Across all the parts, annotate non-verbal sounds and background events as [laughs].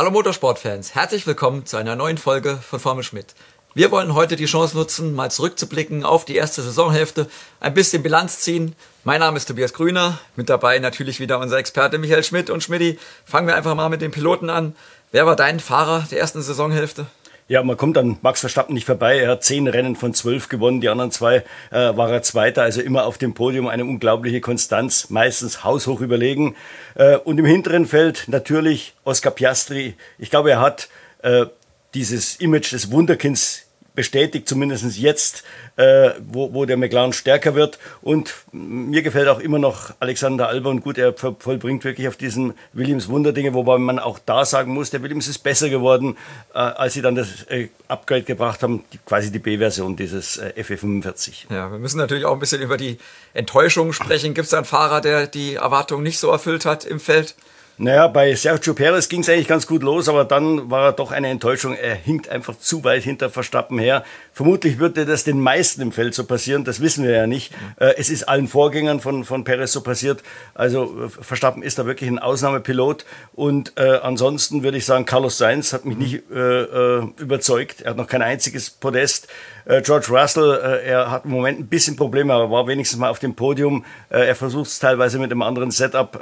Hallo Motorsportfans, herzlich willkommen zu einer neuen Folge von Formel Schmidt. Wir wollen heute die Chance nutzen, mal zurückzublicken auf die erste Saisonhälfte, ein bisschen Bilanz ziehen. Mein Name ist Tobias Grüner, mit dabei natürlich wieder unser Experte Michael Schmidt und Schmidti. Fangen wir einfach mal mit den Piloten an. Wer war dein Fahrer der ersten Saisonhälfte? Ja, man kommt an Max Verstappen nicht vorbei. Er hat zehn Rennen von zwölf gewonnen, die anderen zwei äh, war er Zweiter, also immer auf dem Podium, eine unglaubliche Konstanz, meistens haushoch überlegen. Äh, und im hinteren Feld natürlich Oscar Piastri. Ich glaube, er hat äh, dieses Image des Wunderkinds bestätigt, zumindest jetzt, äh, wo, wo der McLaren stärker wird. Und mir gefällt auch immer noch Alexander Albon gut. Er vollbringt wirklich auf diesen Williams Wunderdinge, wobei man auch da sagen muss, der Williams ist besser geworden, äh, als sie dann das äh, Upgrade gebracht haben, die, quasi die B-Version dieses äh, FE45. Ja, wir müssen natürlich auch ein bisschen über die Enttäuschung sprechen. Gibt es da einen Fahrer, der die Erwartungen nicht so erfüllt hat im Feld? Naja, bei Sergio Perez ging es eigentlich ganz gut los, aber dann war er doch eine Enttäuschung. Er hinkt einfach zu weit hinter Verstappen her. Vermutlich würde das den meisten im Feld so passieren, das wissen wir ja nicht. Äh, es ist allen Vorgängern von, von Perez so passiert. Also äh, Verstappen ist da wirklich ein Ausnahmepilot. Und äh, ansonsten würde ich sagen, Carlos Sainz hat mich nicht äh, äh überzeugt. Er hat noch kein einziges Podest. Äh, George Russell, äh, er hat im Moment ein bisschen Probleme, aber war wenigstens mal auf dem Podium. Äh, er versucht es teilweise mit einem anderen Setup,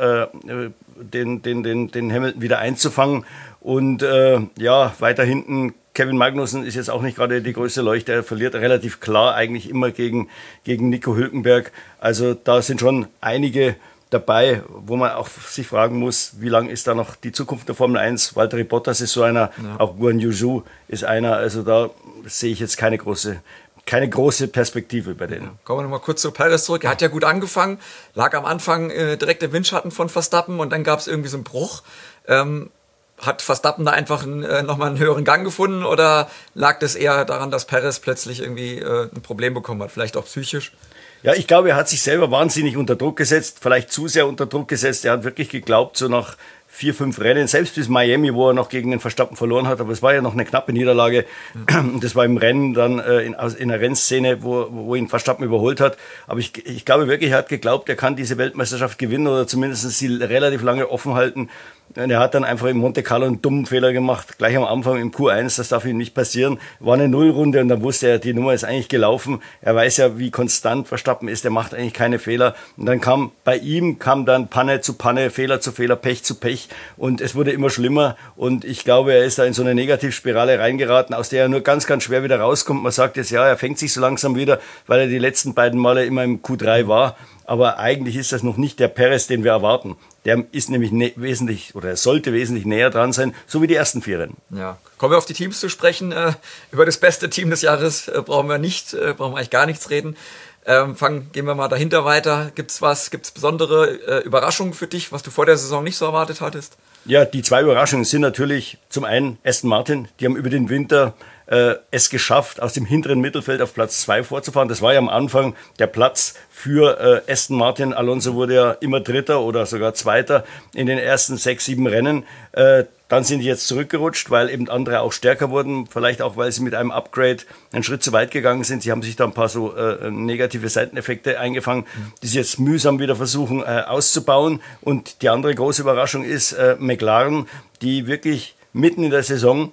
den, den, den, den Hamilton wieder einzufangen. Und ja, weiter hinten Kevin Magnussen ist jetzt auch nicht gerade die größte Leuchte. Er verliert relativ klar eigentlich immer gegen, gegen Nico Hülkenberg. Also da sind schon einige dabei, wo man auch sich fragen muss, wie lange ist da noch die Zukunft der Formel 1? Walter Bottas ist so einer, ja. auch Guan Yuzu ist einer. Also da sehe ich jetzt keine große keine große Perspektive bei denen. Kommen wir nochmal kurz zu Perez zurück. Er hat ja gut angefangen, lag am Anfang äh, direkt im Windschatten von Verstappen und dann gab es irgendwie so einen Bruch. Ähm, hat Verstappen da einfach äh, nochmal einen höheren Gang gefunden oder lag das eher daran, dass Perez plötzlich irgendwie äh, ein Problem bekommen hat, vielleicht auch psychisch? Ja, ich glaube, er hat sich selber wahnsinnig unter Druck gesetzt, vielleicht zu sehr unter Druck gesetzt. Er hat wirklich geglaubt, so nach vier, fünf Rennen, selbst bis Miami, wo er noch gegen den Verstappen verloren hat, aber es war ja noch eine knappe Niederlage. Das war im Rennen dann äh, in, in einer Rennszene, wo, wo ihn Verstappen überholt hat. Aber ich, ich glaube wirklich, er hat geglaubt, er kann diese Weltmeisterschaft gewinnen oder zumindest sie relativ lange offen halten. Er hat dann einfach in Monte Carlo einen dummen Fehler gemacht, gleich am Anfang im Q1, das darf ihm nicht passieren. War eine Nullrunde und dann wusste er, die Nummer ist eigentlich gelaufen. Er weiß ja, wie konstant Verstappen ist, er macht eigentlich keine Fehler. Und dann kam bei ihm kam dann Panne zu Panne, Fehler zu Fehler, Pech zu Pech und es wurde immer schlimmer und ich glaube, er ist da in so eine Negativspirale reingeraten, aus der er nur ganz, ganz schwer wieder rauskommt. Man sagt jetzt, ja, er fängt sich so langsam wieder, weil er die letzten beiden Male immer im Q3 war. Aber eigentlich ist das noch nicht der Perez, den wir erwarten. Der ist nämlich wesentlich oder er sollte wesentlich näher dran sein, so wie die ersten vier Rennen. Ja. Kommen wir auf die Teams zu sprechen. Äh, über das beste Team des Jahres äh, brauchen wir nicht, äh, brauchen wir eigentlich gar nichts reden. Ähm, fangen, gehen wir mal dahinter weiter. Gibt es was, gibt es besondere äh, Überraschungen für dich, was du vor der Saison nicht so erwartet hattest? Ja, die zwei Überraschungen sind natürlich zum einen Aston Martin. Die haben über den Winter äh, es geschafft, aus dem hinteren Mittelfeld auf Platz zwei vorzufahren. Das war ja am Anfang der Platz für äh, Aston Martin. Alonso wurde ja immer Dritter oder sogar Zweiter in den ersten sechs, sieben Rennen. Äh, dann sind die jetzt zurückgerutscht, weil eben andere auch stärker wurden. Vielleicht auch, weil sie mit einem Upgrade einen Schritt zu weit gegangen sind. Sie haben sich da ein paar so äh, negative Seiteneffekte eingefangen, die sie jetzt mühsam wieder versuchen äh, auszubauen. Und die andere große Überraschung ist äh, McLaren, die wirklich mitten in der Saison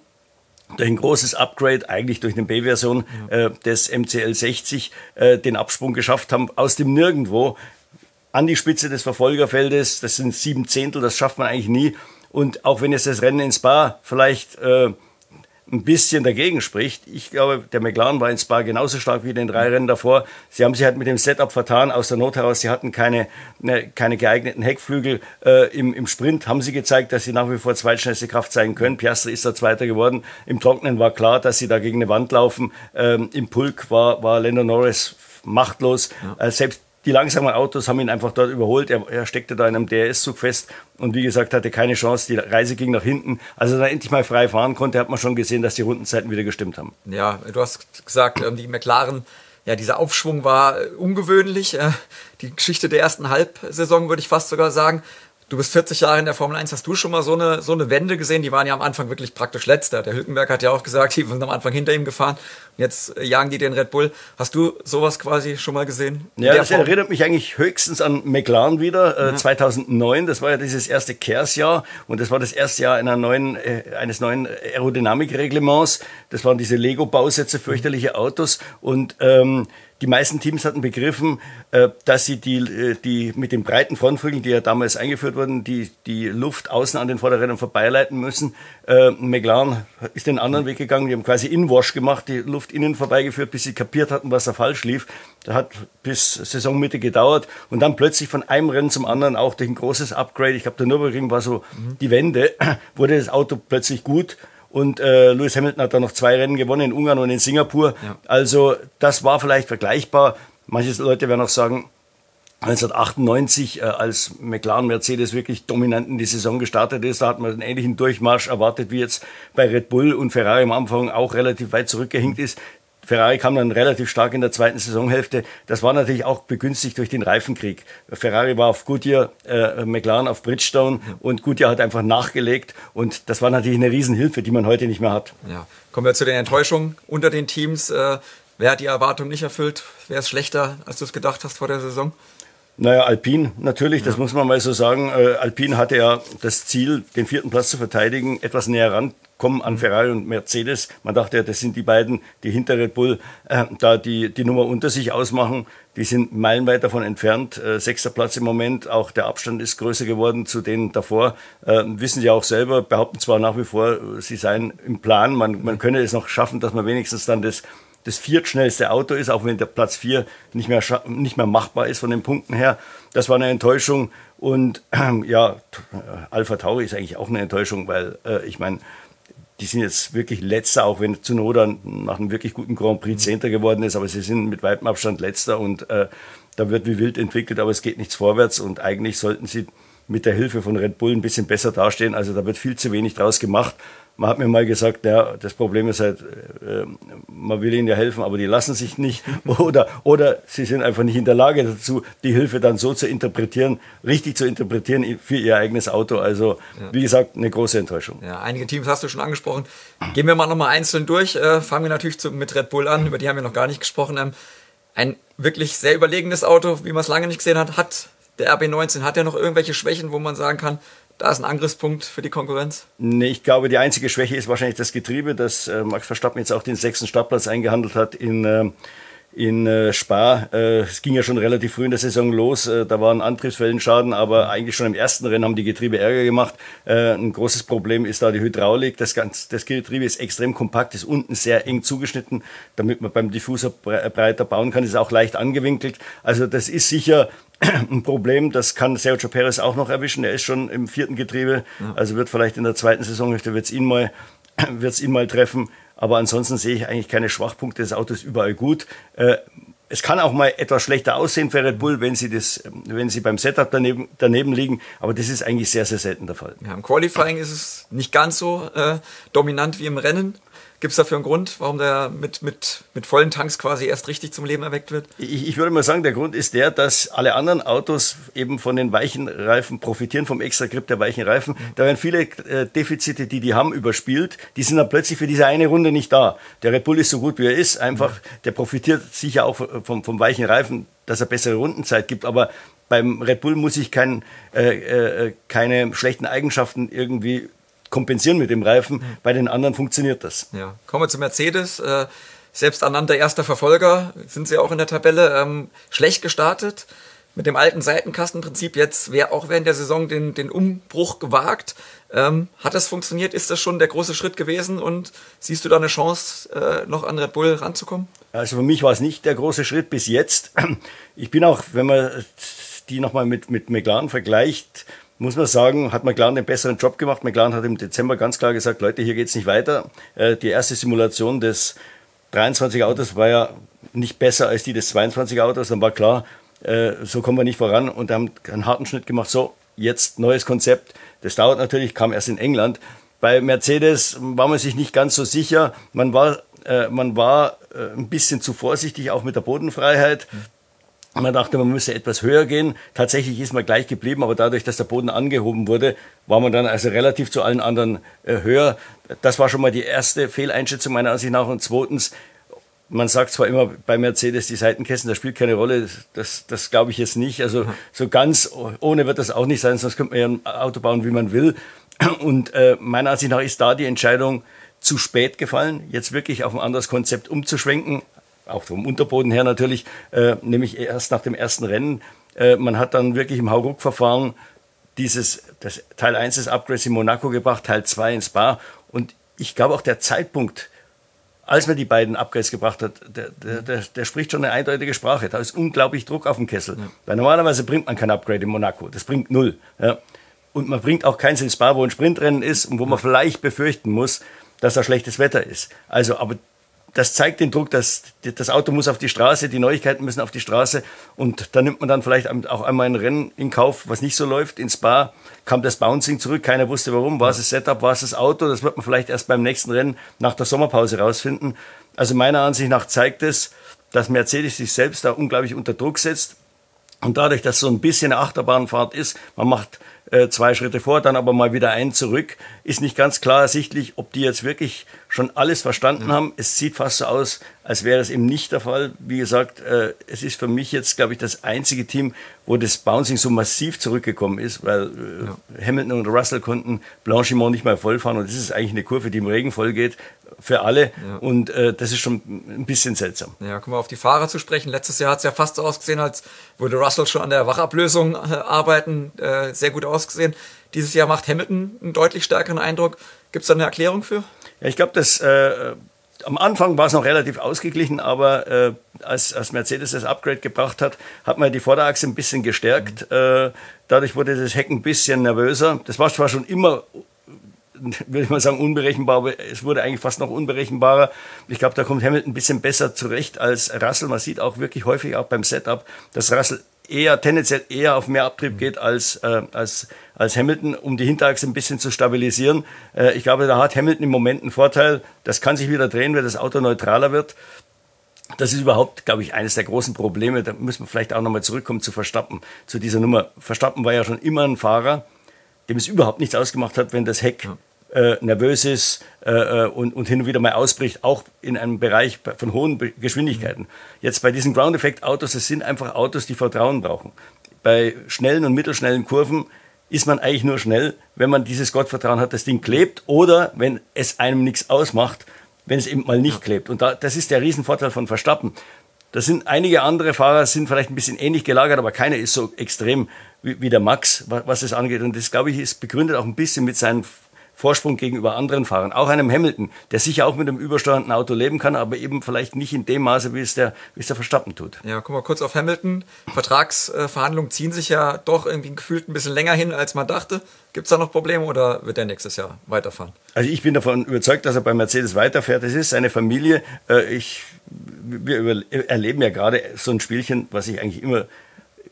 durch ein großes Upgrade, eigentlich durch eine B-Version ja. äh, des MCL 60, äh, den Absprung geschafft haben aus dem Nirgendwo an die Spitze des Verfolgerfeldes. Das sind sieben Zehntel, das schafft man eigentlich nie. Und auch wenn jetzt das Rennen in Spa vielleicht äh, ein bisschen dagegen spricht. Ich glaube, der McLaren war in Spa genauso stark wie in den drei Rennen davor. Sie haben sich halt mit dem Setup vertan, aus der Not heraus. Sie hatten keine, ne, keine geeigneten Heckflügel äh, im, im Sprint. Haben sie gezeigt, dass sie nach wie vor zweitschnellste Kraft zeigen können. Piastri ist da Zweiter geworden. Im Trocknen war klar, dass sie da gegen eine Wand laufen. Ähm, Im Pulk war, war Lando Norris machtlos. Ja. Äh, selbst die langsamen Autos haben ihn einfach dort überholt. Er, er steckte da in einem DRS-Zug fest und wie gesagt, hatte keine Chance. Die Reise ging nach hinten. Als er dann endlich mal frei fahren konnte, hat man schon gesehen, dass die Rundenzeiten wieder gestimmt haben. Ja, du hast gesagt, ähm, die McLaren, ja, dieser Aufschwung war äh, ungewöhnlich. Äh, die Geschichte der ersten Halbsaison, würde ich fast sogar sagen. Du bist 40 Jahre in der Formel 1. Hast du schon mal so eine, so eine Wende gesehen? Die waren ja am Anfang wirklich praktisch letzter. Der Hülkenberg hat ja auch gesagt, [laughs] die sind am Anfang hinter ihm gefahren. Und jetzt äh, jagen die den Red Bull. Hast du sowas quasi schon mal gesehen? Ja, das Form? erinnert mich eigentlich höchstens an McLaren wieder, äh, mhm. 2009. Das war ja dieses erste Kehrsjahr und das war das erste Jahr einer neuen, äh, eines neuen Aerodynamikreglements. Das waren diese Lego-Bausätze, fürchterliche Autos und ähm, die meisten Teams hatten begriffen, äh, dass sie die, äh, die mit den breiten Frontflügeln, die ja damals eingeführt wurden, die, die Luft außen an den Vorderrädern vorbeileiten müssen. Äh, McLaren ist den anderen Weg gegangen, die haben quasi Inwash gemacht, die Luft innen vorbeigeführt, bis sie kapiert hatten, was da falsch lief. Das hat bis Saisonmitte gedauert und dann plötzlich von einem Rennen zum anderen auch durch ein großes Upgrade, ich glaube der Nürburgring war so mhm. die Wende, [clears throat] wurde das Auto plötzlich gut und äh, Lewis Hamilton hat da noch zwei Rennen gewonnen in Ungarn und in Singapur. Ja. Also das war vielleicht vergleichbar. Manche Leute werden auch sagen, 1998, äh, als McLaren Mercedes wirklich dominant in die Saison gestartet ist, da hat man einen ähnlichen Durchmarsch erwartet wie jetzt bei Red Bull und Ferrari am Anfang auch relativ weit zurückgehinkt ist. Ferrari kam dann relativ stark in der zweiten Saisonhälfte. Das war natürlich auch begünstigt durch den Reifenkrieg. Ferrari war auf Goodyear, äh, McLaren auf Bridgestone und Goodyear hat einfach nachgelegt und das war natürlich eine Riesenhilfe, die man heute nicht mehr hat. Ja. Kommen wir zu den Enttäuschungen unter den Teams. Äh, wer hat die Erwartung nicht erfüllt? Wer ist schlechter, als du es gedacht hast vor der Saison? Naja, Alpine natürlich, das muss man mal so sagen. Äh, Alpine hatte ja das Ziel, den vierten Platz zu verteidigen, etwas näher ran kommen an Ferrari und Mercedes. Man dachte ja, das sind die beiden, die hinter Red Bull äh, da die, die Nummer unter sich ausmachen. Die sind meilenweit davon entfernt. Äh, sechster Platz im Moment. Auch der Abstand ist größer geworden zu denen davor. Äh, wissen sie auch selber, behaupten zwar nach wie vor, sie seien im Plan. Man, man könne es noch schaffen, dass man wenigstens dann das, das viertschnellste Auto ist, auch wenn der Platz vier nicht mehr, nicht mehr machbar ist von den Punkten her. Das war eine Enttäuschung. Und [clears throat] äh, ja, Alpha Tauri ist eigentlich auch eine Enttäuschung, weil äh, ich meine, die sind jetzt wirklich letzter, auch wenn Zunoda nach einem wirklich guten Grand Prix Zehnter geworden ist, aber sie sind mit weitem Abstand letzter und äh, da wird wie wild entwickelt, aber es geht nichts vorwärts und eigentlich sollten sie mit der Hilfe von Red Bull ein bisschen besser dastehen. Also da wird viel zu wenig draus gemacht man hat mir mal gesagt, ja, das Problem ist halt, äh, man will ihnen ja helfen, aber die lassen sich nicht. [laughs] Oder, oder sie sind einfach nicht in der Lage dazu, die Hilfe dann so zu interpretieren, richtig zu interpretieren für ihr eigenes Auto. Also, ja. wie gesagt, eine große Enttäuschung. Ja, einige Teams hast du schon angesprochen. Gehen wir mal nochmal einzeln durch. Äh, fangen wir natürlich zu, mit Red Bull an, über die haben wir noch gar nicht gesprochen. Ähm, ein wirklich sehr überlegenes Auto, wie man es lange nicht gesehen hat, hat der RB19, hat er noch irgendwelche Schwächen, wo man sagen kann, da ist ein Angriffspunkt für die Konkurrenz? Nee, ich glaube, die einzige Schwäche ist wahrscheinlich das Getriebe, dass äh, Max Verstappen jetzt auch den sechsten Startplatz eingehandelt hat in, äh, in äh, Spa. Äh, es ging ja schon relativ früh in der Saison los. Äh, da waren Antriebswellenschaden, aber eigentlich schon im ersten Rennen haben die Getriebe Ärger gemacht. Äh, ein großes Problem ist da die Hydraulik. Das, ganz, das Getriebe ist extrem kompakt, ist unten sehr eng zugeschnitten, damit man beim Diffusor breiter bauen kann. Ist auch leicht angewinkelt. Also das ist sicher [clears throat] ein Problem, das kann Sergio Perez auch noch erwischen. Er ist schon im vierten Getriebe, also wird vielleicht in der zweiten Saisonhälfte wird's ihn mal, [clears throat] wird's ihn mal treffen. Aber ansonsten sehe ich eigentlich keine Schwachpunkte. Das Auto ist überall gut. Äh, es kann auch mal etwas schlechter aussehen für Red Bull, wenn sie, das, wenn sie beim Setup daneben, daneben liegen, aber das ist eigentlich sehr, sehr selten der Fall. Ja, Im Qualifying ist es nicht ganz so äh, dominant wie im Rennen. Gibt es dafür einen Grund, warum der mit, mit, mit vollen Tanks quasi erst richtig zum Leben erweckt wird? Ich, ich würde mal sagen, der Grund ist der, dass alle anderen Autos eben von den weichen Reifen profitieren, vom extra Grip der weichen Reifen. Mhm. Da werden viele äh, Defizite, die die haben, überspielt. Die sind dann plötzlich für diese eine Runde nicht da. Der Red Bull ist so gut, wie er ist. Einfach, mhm. der profitiert sicher auch vom, vom weichen Reifen, dass er bessere Rundenzeit gibt. Aber beim Red Bull muss ich kein, äh, äh, keine schlechten Eigenschaften irgendwie kompensieren mit dem Reifen. Mhm. Bei den anderen funktioniert das. Ja. Kommen wir zu Mercedes. Äh, selbsternannter erster Verfolger sind sie auch in der Tabelle. Ähm, schlecht gestartet mit dem alten Seitenkastenprinzip. Jetzt wäre auch während der Saison den, den Umbruch gewagt. Ähm, hat das funktioniert? Ist das schon der große Schritt gewesen? Und siehst du da eine Chance, äh, noch an Red Bull ranzukommen? Also für mich war es nicht der große Schritt bis jetzt. Ich bin auch, wenn man die nochmal mit, mit McLaren vergleicht, muss man sagen, hat McLaren den besseren Job gemacht. McLaren hat im Dezember ganz klar gesagt, Leute, hier geht's nicht weiter. Äh, die erste Simulation des 23 Autos war ja nicht besser als die des 22 Autos. Dann war klar, äh, so kommen wir nicht voran und haben einen harten Schnitt gemacht. So, jetzt neues Konzept. Das dauert natürlich, kam erst in England. Bei Mercedes war man sich nicht ganz so sicher. Man war, äh, man war ein bisschen zu vorsichtig, auch mit der Bodenfreiheit. Man dachte, man müsse etwas höher gehen. Tatsächlich ist man gleich geblieben, aber dadurch, dass der Boden angehoben wurde, war man dann also relativ zu allen anderen äh, höher. Das war schon mal die erste Fehleinschätzung meiner Ansicht nach. Und zweitens, man sagt zwar immer bei Mercedes die Seitenkästen, das spielt keine Rolle. Das, das glaube ich jetzt nicht. Also so ganz ohne wird das auch nicht sein, sonst könnte man ja ein Auto bauen, wie man will. Und äh, meiner Ansicht nach ist da die Entscheidung zu spät gefallen, jetzt wirklich auf ein anderes Konzept umzuschwenken auch vom Unterboden her natürlich, äh, nämlich erst nach dem ersten Rennen. Äh, man hat dann wirklich im Hauruck-Verfahren dieses, das Teil 1 des Upgrades in Monaco gebracht, Teil 2 in Spa. Und ich glaube auch der Zeitpunkt, als man die beiden Upgrades gebracht hat, der, der, der, der, spricht schon eine eindeutige Sprache. Da ist unglaublich Druck auf dem Kessel. Ja. Weil normalerweise bringt man kein Upgrade in Monaco. Das bringt null. Ja. Und man bringt auch keins in Spa, wo ein Sprintrennen ist und wo man vielleicht befürchten muss, dass da schlechtes Wetter ist. Also, aber das zeigt den Druck, dass das Auto muss auf die Straße, die Neuigkeiten müssen auf die Straße. Und da nimmt man dann vielleicht auch einmal ein Rennen in Kauf, was nicht so läuft. In Spa kam das Bouncing zurück, keiner wusste warum, war es das Setup, war es das Auto, das wird man vielleicht erst beim nächsten Rennen nach der Sommerpause rausfinden. Also meiner Ansicht nach zeigt es, dass Mercedes sich selbst da unglaublich unter Druck setzt und dadurch, dass so ein bisschen eine Achterbahnfahrt ist, man macht äh, zwei Schritte vor, dann aber mal wieder ein zurück, ist nicht ganz klar ersichtlich, ob die jetzt wirklich schon alles verstanden mhm. haben. Es sieht fast so aus, als wäre es eben nicht der Fall. Wie gesagt, äh, es ist für mich jetzt, glaube ich, das einzige Team, wo das Bouncing so massiv zurückgekommen ist, weil äh, ja. Hamilton und Russell konnten Blanchimont nicht mehr vollfahren und das ist eigentlich eine Kurve, die im Regen voll geht für alle ja. und äh, das ist schon ein bisschen seltsam. Ja, kommen wir auf die Fahrer zu sprechen. Letztes Jahr hat es ja fast so ausgesehen, als würde Russell schon an der Wachablösung äh, arbeiten, äh, sehr gut ausgesehen. Dieses Jahr macht Hamilton einen deutlich stärkeren Eindruck. Gibt es da eine Erklärung für? Ja, ich glaube, dass äh, am Anfang war es noch relativ ausgeglichen, aber äh, als, als Mercedes das Upgrade gebracht hat, hat man die Vorderachse ein bisschen gestärkt. Mhm. Äh, dadurch wurde das Heck ein bisschen nervöser. Das war zwar schon immer würde ich mal sagen, unberechenbar, aber es wurde eigentlich fast noch unberechenbarer. Ich glaube, da kommt Hamilton ein bisschen besser zurecht als Russell. Man sieht auch wirklich häufig auch beim Setup, dass Russell eher tendenziell eher auf mehr Abtrieb geht als, äh, als, als Hamilton, um die Hinterachse ein bisschen zu stabilisieren. Äh, ich glaube, da hat Hamilton im Moment einen Vorteil. Das kann sich wieder drehen, wenn das Auto neutraler wird. Das ist überhaupt, glaube ich, eines der großen Probleme. Da müssen wir vielleicht auch nochmal zurückkommen zu Verstappen, zu dieser Nummer. Verstappen war ja schon immer ein Fahrer, dem es überhaupt nichts ausgemacht hat, wenn das Heck äh, nervös ist äh, äh, und, und hin und wieder mal ausbricht, auch in einem Bereich von hohen Geschwindigkeiten. Jetzt bei diesen Ground-Effekt-Autos, das sind einfach Autos, die Vertrauen brauchen. Bei schnellen und mittelschnellen Kurven ist man eigentlich nur schnell, wenn man dieses Gottvertrauen hat, das Ding klebt oder wenn es einem nichts ausmacht, wenn es eben mal nicht klebt. Und da, das ist der Riesenvorteil von Verstappen. Das sind einige andere Fahrer, sind vielleicht ein bisschen ähnlich gelagert, aber keiner ist so extrem wie, wie der Max, was, was das angeht. Und das, glaube ich, ist begründet auch ein bisschen mit seinen Vorsprung gegenüber anderen Fahrern. Auch einem Hamilton, der sicher auch mit einem übersteuernden Auto leben kann, aber eben vielleicht nicht in dem Maße, wie es der, wie es der Verstappen tut. Ja, guck mal kurz auf Hamilton. Vertragsverhandlungen ziehen sich ja doch irgendwie gefühlt ein bisschen länger hin, als man dachte. Gibt es da noch Probleme oder wird er nächstes Jahr weiterfahren? Also ich bin davon überzeugt, dass er bei Mercedes weiterfährt. Es ist seine Familie. Äh, ich, wir erleben ja gerade so ein Spielchen, was ich eigentlich immer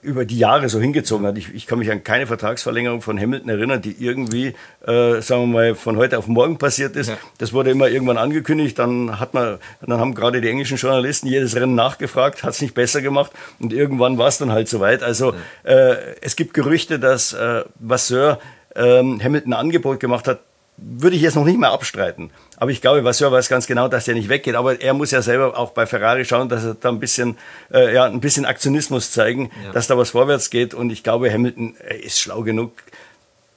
über die Jahre so hingezogen hat. Ich, ich, kann mich an keine Vertragsverlängerung von Hamilton erinnern, die irgendwie, äh, sagen wir mal, von heute auf morgen passiert ist. Ja. Das wurde immer irgendwann angekündigt, dann hat man, dann haben gerade die englischen Journalisten jedes Rennen nachgefragt, hat es nicht besser gemacht und irgendwann war es dann halt soweit. Also ja. äh, es gibt Gerüchte, dass äh, Vasseur ähm, Hamilton ein Angebot gemacht hat, würde ich jetzt noch nicht mehr abstreiten. Aber ich glaube, Vasseur weiß ganz genau, dass der nicht weggeht. Aber er muss ja selber auch bei Ferrari schauen, dass er da ein bisschen, äh, ja, ein bisschen Aktionismus zeigen, ja. dass da was vorwärts geht. Und ich glaube, Hamilton ist schlau genug.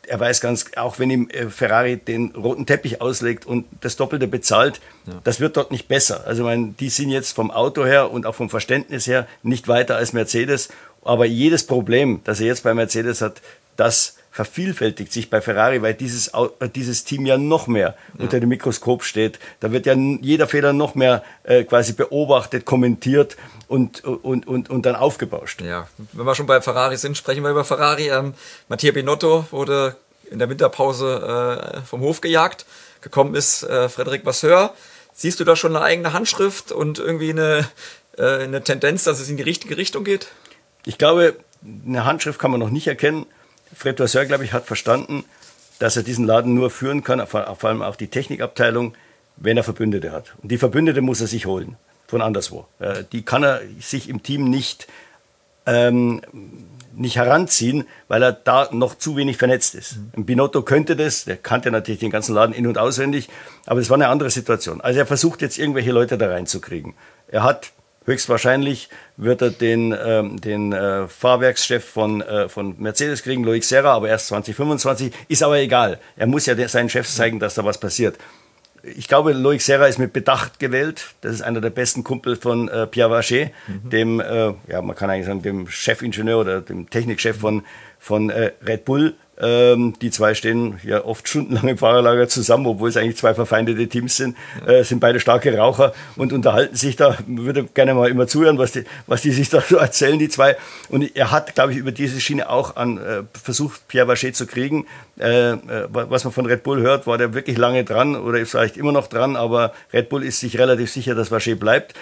Er weiß ganz, auch wenn ihm äh, Ferrari den roten Teppich auslegt und das Doppelte bezahlt, ja. das wird dort nicht besser. Also, ich meine, die sind jetzt vom Auto her und auch vom Verständnis her nicht weiter als Mercedes. Aber jedes Problem, das er jetzt bei Mercedes hat, das vervielfältigt sich bei Ferrari, weil dieses, dieses Team ja noch mehr ja. unter dem Mikroskop steht. Da wird ja jeder Fehler noch mehr äh, quasi beobachtet, kommentiert und, und, und, und dann aufgebauscht. Ja, wenn wir schon bei Ferrari sind, sprechen wir über Ferrari. Ähm, Mattia Binotto wurde in der Winterpause äh, vom Hof gejagt. Gekommen ist äh, Frederik Vasseur. Siehst du da schon eine eigene Handschrift und irgendwie eine, äh, eine Tendenz, dass es in die richtige Richtung geht? Ich glaube, eine Handschrift kann man noch nicht erkennen. Fred Vasseur, glaube ich, hat verstanden, dass er diesen Laden nur führen kann, vor allem auch die Technikabteilung, wenn er Verbündete hat. Und die Verbündete muss er sich holen, von anderswo. Die kann er sich im Team nicht ähm, nicht heranziehen, weil er da noch zu wenig vernetzt ist. Mhm. Binotto könnte das, der kannte natürlich den ganzen Laden in- und auswendig, aber es war eine andere Situation. Also er versucht jetzt irgendwelche Leute da reinzukriegen. Er hat höchstwahrscheinlich wird er den, ähm, den äh, Fahrwerkschef von, äh, von Mercedes kriegen, Loic Serra, aber erst 2025. Ist aber egal. Er muss ja seinen Chefs zeigen, dass da was passiert ich glaube, Loic Serra ist mit Bedacht gewählt. Das ist einer der besten Kumpel von äh, Pierre Vacher, mhm. dem, äh, ja, man kann eigentlich sagen, dem Chefingenieur oder dem Technikchef von, von äh, Red Bull. Ähm, die zwei stehen ja oft stundenlang [laughs] im Fahrerlager zusammen, obwohl es eigentlich zwei verfeindete Teams sind, äh, sind beide starke Raucher und unterhalten sich da. Würde gerne mal immer zuhören, was die, was die sich da so erzählen, die zwei. Und er hat, glaube ich, über diese Schiene auch an, äh, versucht, Pierre Vacher zu kriegen. Äh, äh was man von Red Bull hört, war der wirklich lange dran oder ist vielleicht immer noch dran, aber Red Bull ist sich relativ sicher, dass Vacher bleibt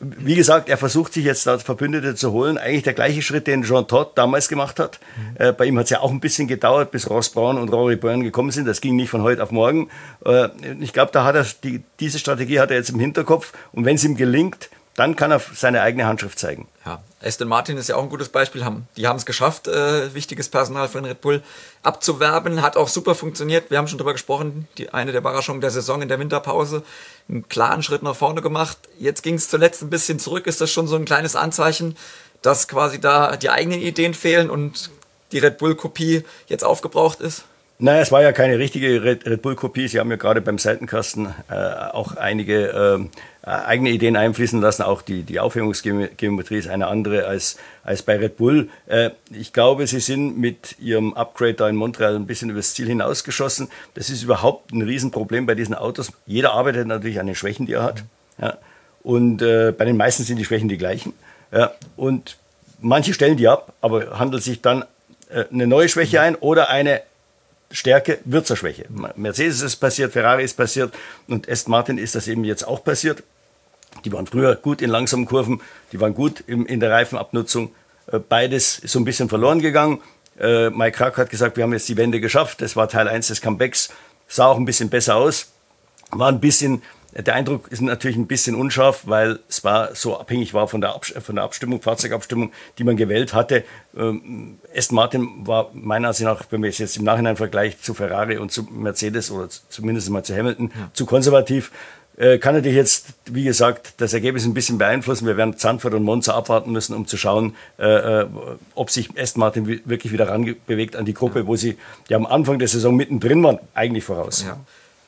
wie gesagt, er versucht sich jetzt als Verbündete zu holen. Eigentlich der gleiche Schritt, den Jean Todt damals gemacht hat. Mhm. Äh, bei ihm hat es ja auch ein bisschen gedauert, bis Ross Braun und Rory Byrne gekommen sind. Das ging nicht von heute auf morgen. Äh, ich glaube, da hat er die, diese Strategie hat er jetzt im Hinterkopf. Und wenn es ihm gelingt, dann kann er seine eigene Handschrift zeigen. Ja, Aston Martin ist ja auch ein gutes Beispiel. Die haben es geschafft, äh, wichtiges Personal für den Red Bull abzuwerben. Hat auch super funktioniert. Wir haben schon darüber gesprochen. Die, eine der Überraschungen der Saison in der Winterpause. Einen klaren Schritt nach vorne gemacht. Jetzt ging es zuletzt ein bisschen zurück. Ist das schon so ein kleines Anzeichen, dass quasi da die eigenen Ideen fehlen und die Red Bull-Kopie jetzt aufgebraucht ist? Naja, es war ja keine richtige Red, Bull-Kopie. Sie haben ja gerade beim Seitenkasten äh, auch einige äh, eigene Ideen einfließen lassen. Auch die, die Aufhängungsgeometrie ist eine andere als, als bei Red Bull. Äh, ich glaube, sie sind mit ihrem Upgrade da in Montreal ein bisschen übers Ziel hinausgeschossen. Das ist überhaupt ein Riesenproblem bei diesen Autos. Jeder arbeitet natürlich an den Schwächen, die er hat. Ja. Und äh, bei den meisten sind die Schwächen die gleichen. Ja. Und manche stellen die ab, aber handelt sich dann äh, eine neue Schwäche ein oder eine Stärke wird zur Schwäche. Mercedes ist passiert, Ferrari ist passiert und Aston Martin ist das eben jetzt auch passiert. Die waren früher gut in langsamen Kurven, die waren gut in der Reifenabnutzung. Äh, beides ist so ein bisschen verloren gegangen. Äh, Mike Krack hat gesagt, wir haben jetzt die Wende geschafft. Das war Teil 1 des Comebacks. Sah auch ein bisschen besser aus. War ein bisschen der Eindruck ist natürlich ein bisschen unscharf, weil es war so abhängig war von der, Abs von der Abstimmung, Fahrzeugabstimmung, die man gewählt hatte. Ähm, Aston Martin war meiner Ansicht nach, wenn man es jetzt im Nachhinein vergleicht zu Ferrari und zu Mercedes oder zumindest mal zu Hamilton, ja. zu konservativ. Äh, kann natürlich jetzt, wie gesagt, das Ergebnis ein bisschen beeinflussen. Wir werden Zandvoort und Monza abwarten müssen, um zu schauen, äh, äh ob sich Aston Martin wirklich wieder ranbewegt an die Gruppe, ja. wo sie ja am Anfang der Saison mittendrin waren, eigentlich voraus. Ja.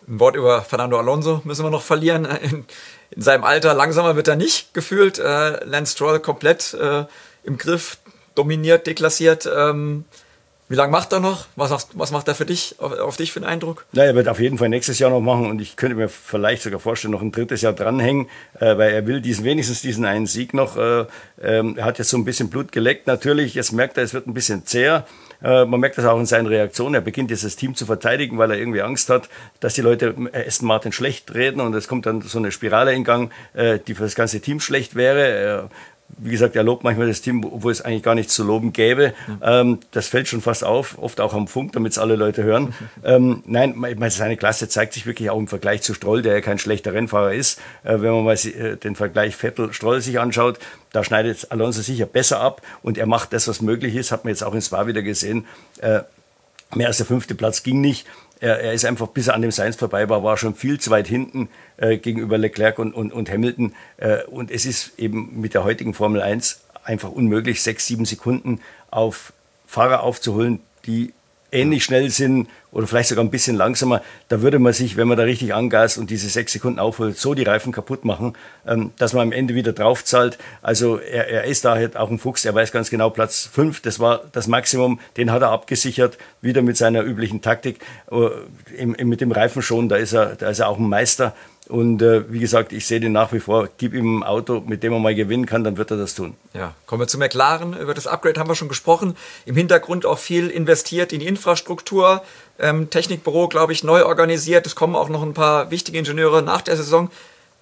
Ein Wort über Fernando Alonso müssen wir noch verlieren. In, in seinem Alter langsamer wird er nicht gefühlt. Äh, Lance Stroll komplett äh, im Griff, dominiert, deklassiert. Ähm, wie lange macht er noch? Was, was macht er für dich, auf, auf, dich für einen Eindruck? Ja, er wird auf jeden Fall nächstes Jahr noch machen und ich könnte mir vielleicht sogar vorstellen, noch ein drittes Jahr dranhängen, äh, weil er will diesen, wenigstens diesen einen Sieg noch. Äh, ähm, er hat jetzt so ein bisschen Blut geleckt. Natürlich, jetzt merkt er, es wird ein bisschen zäher. Äh, man merkt das auch in seinen Reaktionen. Er beginnt das Team zu verteidigen, weil er irgendwie Angst hat, dass die Leute Aston Martin schlecht reden und es kommt dann so eine Spirale in Gang, äh, die für das ganze Team schlecht wäre wie gesagt, er lobt manchmal das Team, obwohl es eigentlich gar nichts zu loben gäbe. Mhm. Ähm, das fällt schon fast auf, oft auch am Funk, damit es alle Leute hören. [laughs] Ähm, nein, meine, seine Klasse zeigt sich wirklich auch im Vergleich zu Stroll, der ja kein schlechter Rennfahrer ist. Äh, wenn man mal äh, den Vergleich Vettel-Stroll sich anschaut, da schneidet Alonso sicher besser ab und er macht das, was möglich ist, hat man jetzt auch in Spa wieder gesehen. Äh, mehr als der fünfte Platz ging nicht. Er, er, ist einfach, bis er an dem Sainz vorbei war, war schon viel zu weit hinten äh, gegenüber Leclerc und, und, und Hamilton. Äh, und es ist eben mit der heutigen Formel 1 einfach unmöglich, sechs, sieben Sekunden auf Fahrer aufzuholen, die ähnlich schnell sind oder vielleicht sogar ein bisschen langsamer, da würde man sich, wenn man da richtig angast und diese sechs Sekunden aufholt, so die Reifen kaputt machen, ähm, dass man am Ende wieder draufzahlt. Also er, er ist da halt auch ein Fuchs, er weiß ganz genau, Platz fünf, das war das Maximum, den hat er abgesichert, wieder mit seiner üblichen Taktik. Äh, mit dem Reifen schon, da ist er, da ist er auch ein Meister. Und äh, wie gesagt, ich sehe den nach wie vor. Gib ihm ein Auto, mit dem er mal gewinnen kann, dann wird er das tun. Ja, kommen wir zu McLaren. Über das Upgrade haben wir schon gesprochen. Im Hintergrund auch viel investiert in die Infrastruktur. Ähm, Technikbüro, glaube ich, neu organisiert. Es kommen auch noch ein paar wichtige Ingenieure nach der Saison.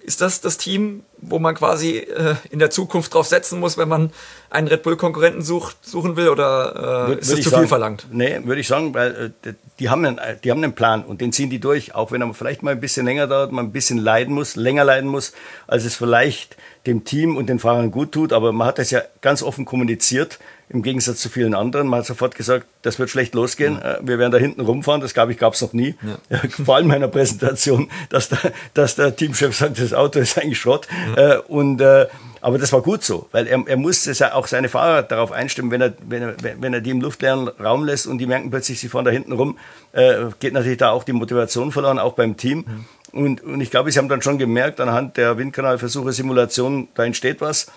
ist das das Team, wo man quasi äh, in der Zukunft drauf setzen muss, wenn man einen Red Bull-Konkurrenten sucht, suchen will oder äh, Würde, ist das zu sagen, viel verlangt? Nee, würde ich sagen, weil äh, die, haben einen, die haben einen Plan und den ziehen die durch, auch wenn er vielleicht mal ein bisschen länger dauert, man ein bisschen leiden muss, länger leiden muss, als es vielleicht dem Team und den Fahrern gut tut. Aber man hat das ja ganz offen kommuniziert, im Gegensatz zu vielen anderen. Man hat sofort gesagt, das wird schlecht losgehen. Ja. Äh, wir werden da hinten rumfahren. Das, glaube ich, gab es noch nie. Ja. [laughs] Vor allem in meiner Präsentation, dass der, dass der Teamchef sagt, das Auto ist eigentlich Schrott. Ja. Äh, und äh, aber das war gut so, weil er, er musste auch seine Fahrer darauf einstimmen, wenn er, wenn, er, wenn er die im luftleeren Raum lässt und die merken plötzlich, sie fahren da hinten rum, geht natürlich da auch die Motivation verloren, auch beim Team. Und, und ich glaube, sie haben dann schon gemerkt, anhand der Windkanalversuche, Simulationen, da entsteht was.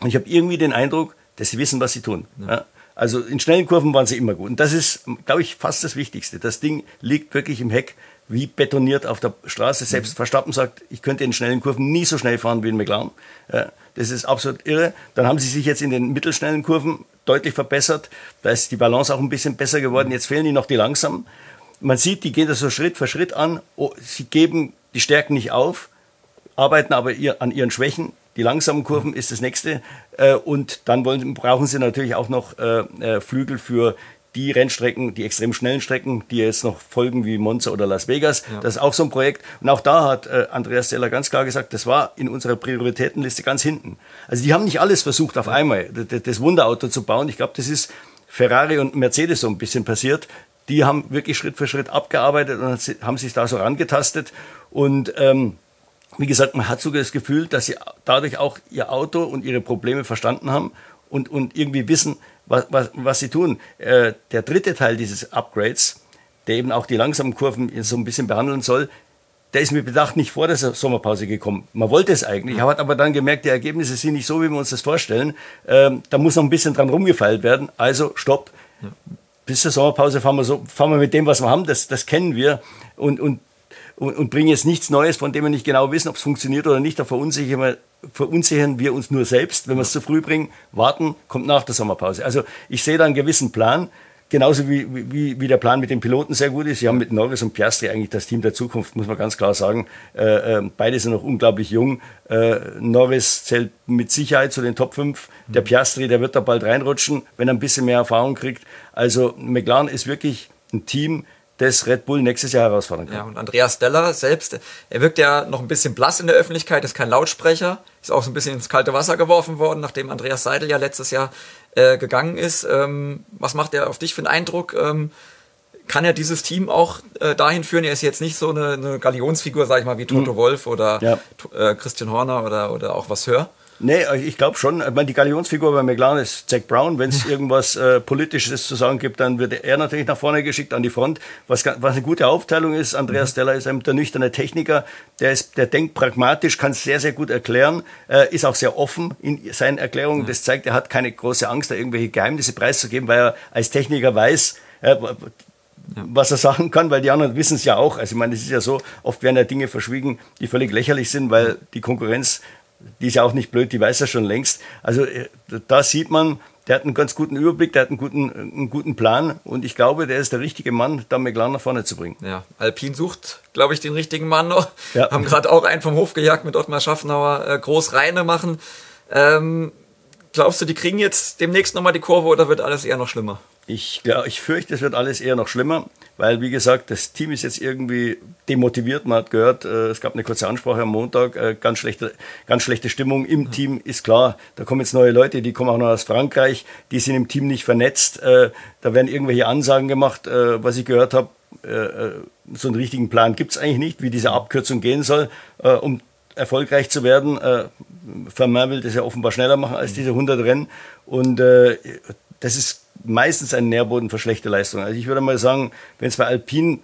Und ich habe irgendwie den Eindruck, dass sie wissen, was sie tun. Ja. Also in schnellen Kurven waren sie immer gut. Und das ist, glaube ich, fast das Wichtigste. Das Ding liegt wirklich im Heck wie betoniert auf der Straße. Selbst mhm. Verstappen sagt, ich könnte in schnellen Kurven nie so schnell fahren wie in McLaren. Das ist absolut irre. Dann haben sie sich jetzt in den mittelschnellen Kurven deutlich verbessert. Da ist die Balance auch ein bisschen besser geworden. Jetzt fehlen ihnen noch die langsamen. Man sieht, die gehen das so Schritt für Schritt an. Oh, sie geben die Stärken nicht auf, arbeiten aber an ihren Schwächen. Die langsamen Kurven ist das nächste. Äh, und dann wollen, brauchen sie natürlich auch noch äh, äh, Flügel für die Rennstrecken, die extrem schnellen Strecken, die jetzt noch folgen wie Monza oder Las Vegas. Ja. Das ist auch so ein Projekt. Und auch da hat Andreas Seller ganz klar gesagt, das war in unserer Prioritätenliste ganz hinten. Also die haben nicht alles versucht auf einmal, das Wunderauto zu bauen. Ich glaube, das ist Ferrari und Mercedes so ein bisschen passiert. Die haben wirklich Schritt für Schritt abgearbeitet und haben sich da so rangetastet. Und ähm, wie gesagt, man hat sogar das Gefühl, dass sie dadurch auch ihr Auto und ihre Probleme verstanden haben und, und irgendwie wissen, was, was, was sie tun. Äh, der dritte Teil dieses Upgrades, der eben auch die langsamen Kurven so ein bisschen behandeln soll, der ist mit Bedacht nicht vor der Sommerpause gekommen. Man wollte es eigentlich, hat aber dann gemerkt, die Ergebnisse sind nicht so, wie wir uns das vorstellen. Ähm, da muss noch ein bisschen dran rumgefeilt werden. Also stopp. Bis zur Sommerpause fahren wir, so, fahren wir mit dem, was wir haben. Das, das kennen wir. Und, und und, und bringen jetzt nichts Neues, von dem wir nicht genau wissen, ob es funktioniert oder nicht. Da verunsichern wir, verunsichern wir uns nur selbst, wenn wir es zu früh bringen. Warten, kommt nach der Sommerpause. Also ich sehe da einen gewissen Plan. Genauso wie, wie, wie der Plan mit den Piloten sehr gut ist. Sie haben mit Norris und Piastri eigentlich das Team der Zukunft, muss man ganz klar sagen. Äh, äh, beide sind noch unglaublich jung. Äh, Norris zählt mit Sicherheit zu den Top 5. Der Piastri, der wird da bald reinrutschen, wenn er ein bisschen mehr Erfahrung kriegt. Also McLaren ist wirklich ein Team, das Red Bull nächstes Jahr herausfordern kann. Ja, und Andreas Steller selbst, er wirkt ja noch ein bisschen blass in der Öffentlichkeit, ist kein Lautsprecher, ist auch so ein bisschen ins kalte Wasser geworfen worden, nachdem Andreas Seidel ja letztes Jahr äh, gegangen ist. Ähm, was macht er auf dich für einen Eindruck? Ähm, kann er dieses Team auch äh, dahin führen? Er ist jetzt nicht so eine, eine Galionsfigur, sag ich mal, wie Toto mhm. Wolf oder ja. äh, Christian Horner oder, oder auch was Hör. Nee, ich glaube schon. Ich meine, die Galionsfigur bei McLaren ist Jack Brown. Wenn es [laughs] irgendwas äh, Politisches zu sagen gibt, dann wird er natürlich nach vorne geschickt an die Front. Was, was eine gute Aufteilung ist, Andreas mhm. Steller ist ein der nüchterne Techniker, der, ist, der denkt pragmatisch, kann es sehr, sehr gut erklären, äh, ist auch sehr offen in seinen Erklärungen. Mhm. Das zeigt, er hat keine große Angst, da irgendwelche Geheimnisse preiszugeben, weil er als Techniker weiß, äh, was er sagen kann, weil die anderen wissen es ja auch. Also ich meine, es ist ja so, oft werden ja Dinge verschwiegen, die völlig lächerlich sind, weil die Konkurrenz die ist ja auch nicht blöd, die weiß er schon längst. Also äh, da sieht man, der hat einen ganz guten Überblick, der hat einen guten, einen guten Plan und ich glaube, der ist der richtige Mann, da McLaren nach vorne zu bringen. Ja, Alpin sucht, glaube ich, den richtigen Mann noch. Ja. Haben gerade auch einen vom Hof gejagt mit Ottmar Schaffnauer, äh, groß Reine machen. Ähm, glaubst du, die kriegen jetzt demnächst nochmal die Kurve oder wird alles eher noch schlimmer? Ich, ja, ich fürchte, es wird alles eher noch schlimmer, weil, wie gesagt, das Team ist jetzt irgendwie demotiviert. Man hat gehört, äh, es gab eine kurze Ansprache am Montag, äh, ganz, schlechte, ganz schlechte Stimmung im mhm. Team, ist klar. Da kommen jetzt neue Leute, die kommen auch noch aus Frankreich, die sind im Team nicht vernetzt. Äh, da werden irgendwelche Ansagen gemacht, äh, was ich gehört habe. Äh, äh, so einen richtigen Plan gibt es eigentlich nicht, wie diese Abkürzung gehen soll, um erfolgreich zu werden. Äh, Vermeer will das ja offenbar schneller machen als mhm. diese 100 Rennen. Und das ist meistens ein Nährboden für schlechte Leistungen. Also ich würde mal sagen, wenn es bei Alpine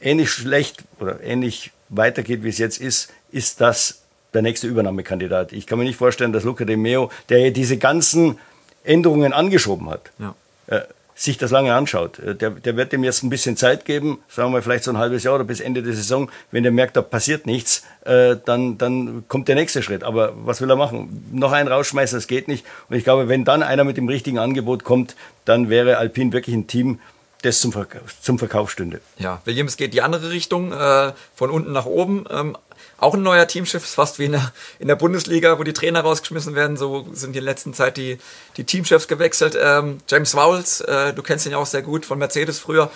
ähnlich schlecht oder ähnlich weitergeht, wie es jetzt ist, ist das der nächste Übernahmekandidat. Ich kann mir nicht vorstellen, dass Luca De Meo, der diese ganzen Änderungen angeschoben hat, ja. äh, sich das lange anschaut. Äh, der, der wird dem jetzt ein bisschen Zeit geben, sagen wir vielleicht so ein halbes Jahr oder bis Ende der Saison. Wenn der merkt, da passiert nichts, äh, dann, dann kommt der nächste Schritt. Aber was will er machen? Noch einen rausschmeißen, das geht nicht. Und ich glaube, wenn dann einer mit dem richtigen Angebot kommt, dann wäre Alpine wirklich ein Team, das zum Verkauf, zum Verkauf stünde. Ja, Williams geht die andere Richtung, äh, von unten nach oben. Ähm, auch ein neuer Teamchef, fast wie in der, in der Bundesliga, wo die Trainer rausgeschmissen werden. So sind in letzter Zeit die, die Teamchefs gewechselt. Ähm, James Vowles, äh, du kennst ihn ja auch sehr gut von Mercedes früher.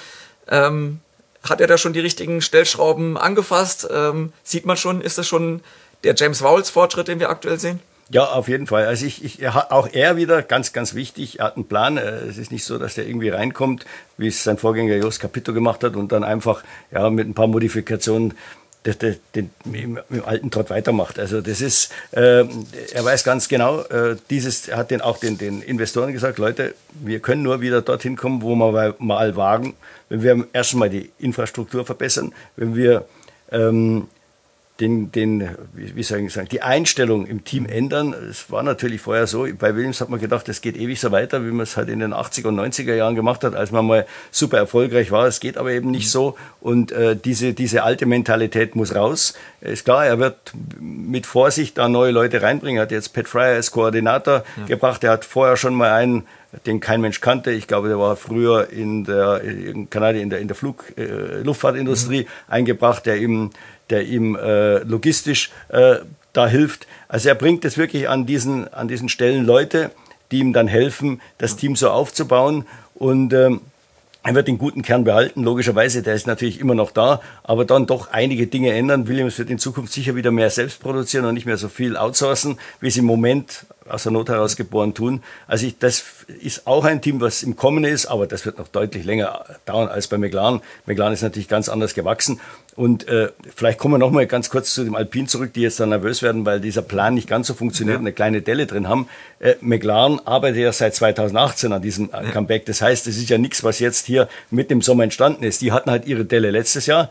Ähm, hat er da schon die richtigen Stellschrauben angefasst? Ähm, sieht man schon, ist das schon der James Vowles Fortschritt, den wir aktuell sehen? Ja, auf jeden Fall. Also ich, ich auch er wieder ganz, ganz wichtig. Er hat einen Plan. Äh, es ist nicht so, dass der irgendwie reinkommt, wie es sein Vorgänger Jos Capito gemacht hat und dann einfach ja mit ein paar Modifikationen den, den, im, im, alten Trott weitermacht. Also das ist, äh, er weiß ganz genau, äh, dieses, er hat den, auch den, den Investoren gesagt, Leute, wir können nur wieder dorthin kommen, wo wir mal wagen, wenn wir erstmal die Infrastruktur verbessern, wenn wir ähm, den, den wie soll ich sagen, die Einstellung im Team ändern. Es war natürlich vorher so, bei Williams hat man gedacht, es geht ewig so weiter, wie man es halt in den 80er und 90er Jahren gemacht hat, als man mal super erfolgreich war. Es geht aber eben nicht so und äh, diese, diese alte Mentalität muss raus. Ist klar, er wird mit Vorsicht da neue Leute reinbringen. Er hat jetzt Pat Fryer als Koordinator ja. gebracht. Er hat vorher schon mal einen den kein Mensch kannte. Ich glaube, der war früher in der in Kanada in der in der Flug äh, Luftfahrtindustrie mhm. eingebracht, der ihm der ihm äh, logistisch äh, da hilft. Also er bringt es wirklich an diesen, an diesen Stellen Leute, die ihm dann helfen, das Team so aufzubauen. Und ähm, er wird den guten Kern behalten, logischerweise, der ist natürlich immer noch da, aber dann doch einige Dinge ändern. Williams wird in Zukunft sicher wieder mehr selbst produzieren und nicht mehr so viel outsourcen, wie es im Moment aus der Not heraus geboren tun. Also ich, das ist auch ein Team, was im Kommen ist, aber das wird noch deutlich länger dauern als bei McLaren. McLaren ist natürlich ganz anders gewachsen und äh, vielleicht kommen wir noch mal ganz kurz zu dem Alpin zurück, die jetzt dann nervös werden, weil dieser Plan nicht ganz so funktioniert ja. und eine kleine Delle drin haben. Äh, McLaren arbeitet ja seit 2018 an diesem äh, Comeback. Das heißt, es ist ja nichts, was jetzt hier mit dem Sommer entstanden ist. Die hatten halt ihre Delle letztes Jahr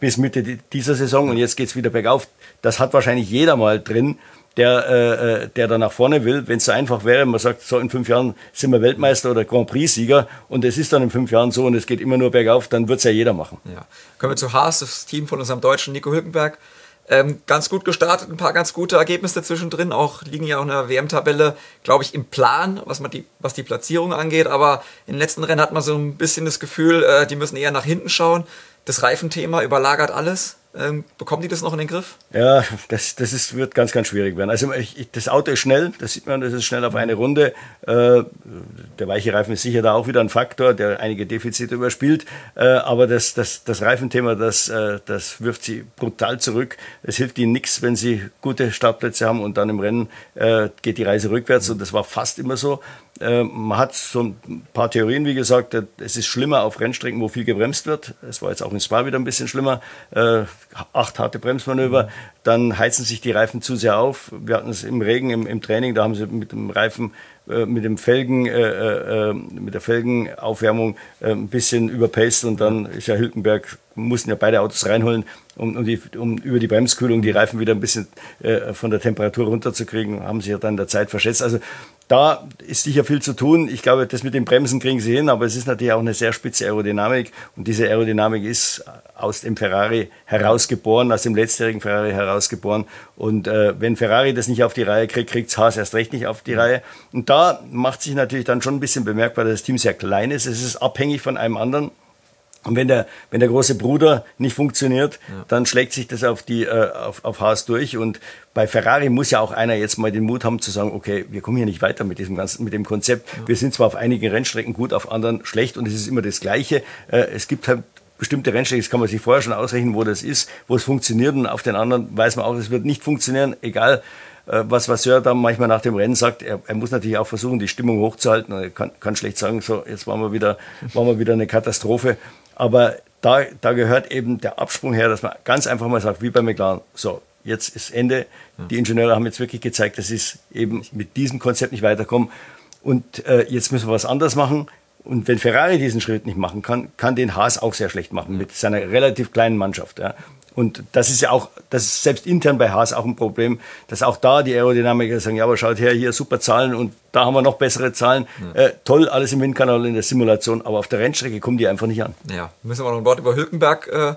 bis Mitte dieser Saison und jetzt geht's wieder bergauf. Das hat wahrscheinlich jeder mal drin der, äh, äh, der da nach vorne will. Wenn es so einfach wäre, man sagt, so in fünf Jahren sind wir Weltmeister oder Grand Prix-Sieger und es ist dann in fünf Jahren so und es geht immer nur bergauf, dann wird es ja jeder machen. Ja. Kommen wir zu Haas, das Team von unserem Deutschen Nico Hülkenberg. Ähm, ganz gut gestartet, ein paar ganz gute Ergebnisse zwischendrin, auch liegen ja auch in der WM-Tabelle, glaube ich, im Plan, was, man die, was die Platzierung angeht, aber den letzten Rennen hat man so ein bisschen das Gefühl, äh, die müssen eher nach hinten schauen. Das Reifenthema überlagert alles. Ähm, bekommen die das noch in den Griff? Ja, das, das ist, wird ganz, ganz schwierig werden. Also ich, ich, das Auto ist schnell, das sieht man, das ist schnell auf eine Runde. Äh, der weiche Reifen ist sicher da auch wieder ein Faktor, der einige Defizite überspielt. Äh, aber das, das, das Reifenthema, das, äh, das wirft sie brutal zurück. Es hilft ihnen nichts, wenn sie gute Startplätze haben und dann im Rennen äh, geht die Reise rückwärts. Und das war fast immer so. Äh, man hat so ein paar Theorien, wie gesagt, es ist schlimmer auf Rennstrecken, wo viel gebremst wird. Es war jetzt auch in Spa wieder ein bisschen schlimmer. Äh, acht harte Bremsmanöver, dann heizen sich die Reifen zu sehr auf. Wir hatten es im Regen, im, im Training, da haben sie mit dem Reifen äh, mit dem Felgen, äh, äh, mit der Felgenaufwärmung äh, ein bisschen überpaced und dann ist ja Hülkenberg, mussten ja beide Autos reinholen, um, um, die, um über die Bremskühlung die Reifen wieder ein bisschen äh, von der Temperatur runterzukriegen, haben sich ja dann der Zeit verschätzt. Also da ist sicher viel zu tun. Ich glaube, das mit den Bremsen kriegen sie hin, aber es ist natürlich auch eine sehr spitze Aerodynamik. Und diese Aerodynamik ist aus dem Ferrari herausgeboren, aus dem letztjährigen Ferrari herausgeboren. Und äh, wenn Ferrari das nicht auf die Reihe kriegt, kriegt Haas erst recht nicht auf die Reihe. Und da macht sich natürlich dann schon ein bisschen bemerkbar, dass das Team sehr klein ist. Es ist abhängig von einem anderen. Und wenn der, wenn der große Bruder nicht funktioniert, ja. dann schlägt sich das auf, die, äh, auf, auf Haas durch. Und bei Ferrari muss ja auch einer jetzt mal den Mut haben zu sagen, okay, wir kommen hier nicht weiter mit diesem ganzen, mit dem Konzept. Ja. Wir sind zwar auf einigen Rennstrecken gut, auf anderen schlecht und es ist immer das Gleiche. Äh, es gibt halt bestimmte Rennstrecken, das kann man sich vorher schon ausrechnen, wo das ist, wo es funktioniert und auf den anderen weiß man auch, es wird nicht funktionieren, egal äh, was Vasseur dann manchmal nach dem Rennen sagt, er, er, muss natürlich auch versuchen, die Stimmung hochzuhalten. Er kann, kann schlecht sagen, so, jetzt waren wir wieder, waren wir wieder eine Katastrophe. Aber da, da gehört eben der Absprung her, dass man ganz einfach mal sagt, wie bei McLaren, so, jetzt ist Ende. Die Ingenieure haben jetzt wirklich gezeigt, dass sie eben mit diesem Konzept nicht weiterkommen. Und äh, jetzt müssen wir was anderes machen. Und wenn Ferrari diesen Schritt nicht machen kann, kann den Haas auch sehr schlecht machen mit seiner relativ kleinen Mannschaft. Ja. Und das ist ja auch, das ist selbst intern bei Haas auch ein Problem, dass auch da die Aerodynamiker sagen, ja, aber schaut her, hier super Zahlen und da haben wir noch bessere Zahlen. Ja. Äh, toll, alles im Windkanal in der Simulation, aber auf der Rennstrecke kommen die einfach nicht an. Ja, müssen wir noch ein Wort über Hülkenberg äh,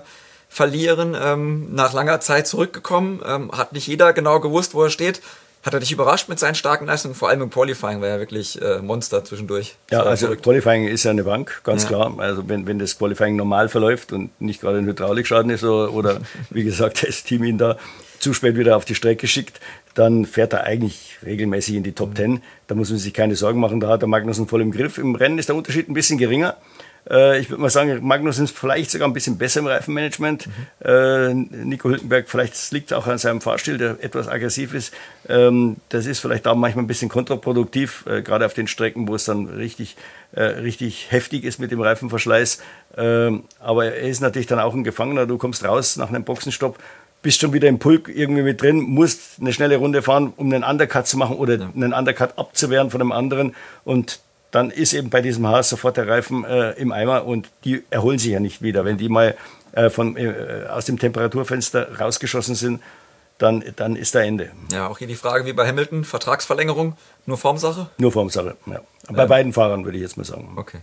verlieren. Ähm, nach langer Zeit zurückgekommen, ähm, hat nicht jeder genau gewusst, wo er steht. Hat er dich überrascht mit seinen starken Leistungen? Vor allem im Qualifying war er wirklich äh, Monster zwischendurch. ja, also verrückt. Qualifying ist ja eine Bank, ganz ja. klar. Also wenn, wenn das Qualifying normal verläuft und nicht gerade ein Hydraulikschaden ist oder, oder [laughs] wie gesagt, das Team ihn da zu spät wieder auf die Strecke schickt, dann fährt er eigentlich regelmäßig in die Top 10. Da muss man sich keine Sorgen machen, da hat der Magnussen voll im Griff. Im Rennen ist der Unterschied ein bisschen geringer. Äh, ich würde mal sagen, Magnussen ist vielleicht sogar ein bisschen besser im Reifenmanagement. Mhm. Äh, Nico Hülkenberg, vielleicht liegt es auch an seinem Fahrstil, der etwas aggressiv ist. Ähm, das ist vielleicht auch manchmal ein bisschen kontraproduktiv, äh, gerade auf den Strecken, wo es dann richtig, richtig heftig ist mit dem Reifenverschleiß. Ähm, aber er ist natürlich dann auch ein Gefangener. Du kommst raus nach einem Boxenstopp bist schon wieder im Pulk irgendwie mit drin, musst eine schnelle Runde fahren, um einen Undercut zu machen oder ja. einen Undercut abzuwehren von einem anderen. Und dann ist eben bei diesem Haas sofort der Reifen äh, im Eimer und die erholen sich ja nicht wieder. Wenn die mal äh, von, äh, aus dem Temperaturfenster rausgeschossen sind, dann, dann ist da Ende. Ja, auch hier die Frage wie bei Hamilton, Vertragsverlängerung, nur Formsache? Nur Formsache, ja. Bei ähm, beiden Fahrern würde ich jetzt mal sagen. Okay.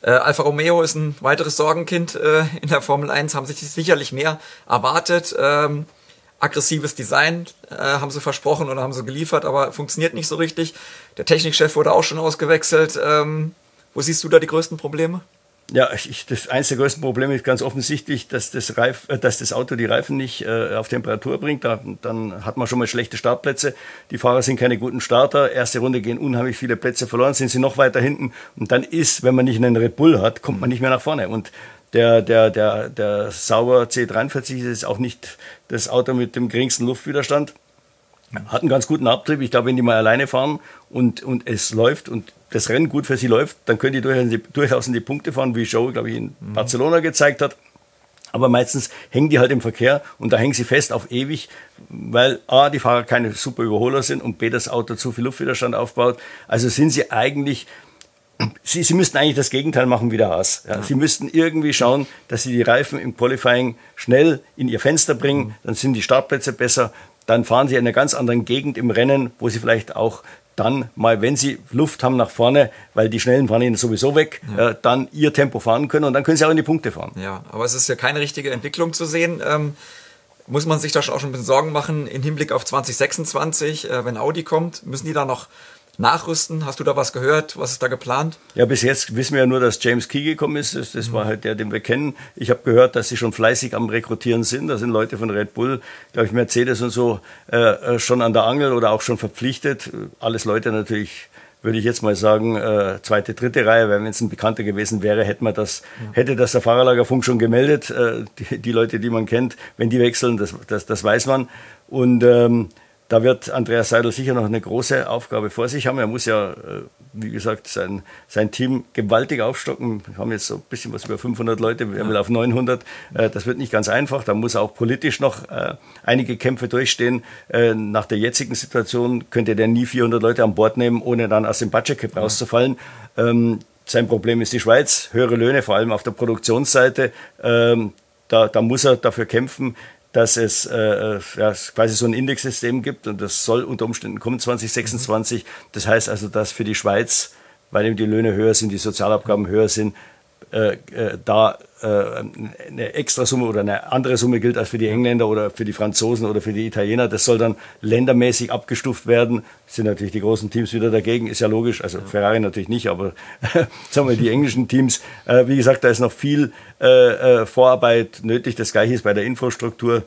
Äh, Alfa Romeo ist ein weiteres Sorgenkind äh, in der Formel 1, haben sich sicherlich mehr erwartet. Ähm, aggressives Design äh, haben sie versprochen oder haben sie geliefert, aber funktioniert nicht so richtig. Der Technikchef wurde auch schon ausgewechselt. Ähm, wo siehst du da die größten Probleme? Ja, ich, das eines der größten Probleme ist ganz offensichtlich, dass das, Reif, äh, dass das Auto die Reifen nicht äh, auf Temperatur bringt. Da, dann hat man schon mal schlechte Startplätze. Die Fahrer sind keine guten Starter. Erste Runde gehen unheimlich viele Plätze verloren, sind sie noch weiter hinten. Und dann ist, wenn man nicht einen Red Bull hat, kommt man nicht mehr nach vorne. Und der, der, der, der Sauber C43 ist auch nicht das Auto mit dem geringsten Luftwiderstand. Hat einen ganz guten Abtrieb. Ich glaube, wenn die mal alleine fahren und, und es läuft und das Rennen gut für sie läuft, dann können die durchaus, durchaus in die Punkte fahren, wie Joe, glaube ich, in mhm. Barcelona gezeigt hat. Aber meistens hängen die halt im Verkehr und da hängen sie fest auf ewig, weil A, die Fahrer keine super Überholer sind und B, das Auto zu viel Luftwiderstand aufbaut. Also sind sie eigentlich, sie, sie müssten eigentlich das Gegenteil machen wie der Haas. Ja. Sie müssten irgendwie schauen, dass sie die Reifen im Qualifying schnell in ihr Fenster bringen, mhm. dann sind die Startplätze besser, dann fahren sie in einer ganz anderen Gegend im Rennen, wo sie vielleicht auch dann mal, wenn sie Luft haben nach vorne, weil die Schnellen fahren ihnen sowieso weg, ja. äh, dann ihr Tempo fahren können und dann können sie auch in die Punkte fahren. Ja, aber es ist ja keine richtige Entwicklung zu sehen. Ähm, muss man sich da schon auch schon ein bisschen Sorgen machen im Hinblick auf 2026, äh, wenn Audi kommt? Müssen die da noch nachrüsten? Hast du da was gehört? Was ist da geplant? Ja, bis jetzt wissen wir ja nur, dass James Key gekommen ist. Das, das mhm. war halt der, den wir kennen. Ich habe gehört, dass sie schon fleißig am Rekrutieren sind. Da sind Leute von Red Bull, glaube ich, Mercedes und so äh, äh, schon an der Angel oder auch schon verpflichtet. Alles Leute natürlich würde ich jetzt mal sagen, äh, zweite, dritte Reihe, weil wenn es ein Bekannter gewesen wäre, hätte man das, ja. hätte das der Fahrerlagerfunk schon gemeldet. Äh, die, die, Leute, die man kennt, wenn die wechseln, das, das, das weiß man. Und ähm, da wird Andreas Seidel sicher noch eine große Aufgabe vor sich haben. Er muss ja, äh, wie gesagt, sein, sein Team gewaltig aufstocken. Wir haben jetzt so ein bisschen was über 500 Leute, er will auf 900. Äh, das wird nicht ganz einfach. Da muss er auch politisch noch äh, einige Kämpfe durchstehen. Nach der jetzigen Situation könnte der nie 400 Leute an Bord nehmen, ohne dann aus dem Budget rauszufallen. Ähm, sein Problem ist die Schweiz, höhere Löhne, vor allem auf der Produktionsseite. Ähm, da, da muss er dafür kämpfen dass es äh, äh, ja, quasi so ein Indexsystem gibt und das soll unter Umständen kommen 2026. Das heißt also, dass für die Schweiz, weil eben die Löhne höher sind, die Sozialabgaben höher sind, äh, äh, da eine extra Summe oder eine andere Summe gilt als für die Engländer oder für die Franzosen oder für die Italiener. Das soll dann ländermäßig abgestuft werden. Sind natürlich die großen Teams wieder dagegen, ist ja logisch. Also Ferrari natürlich nicht, aber [laughs] sagen wir die englischen Teams. Äh, wie gesagt, da ist noch viel äh, Vorarbeit nötig. Das gleiche ist bei der Infrastruktur.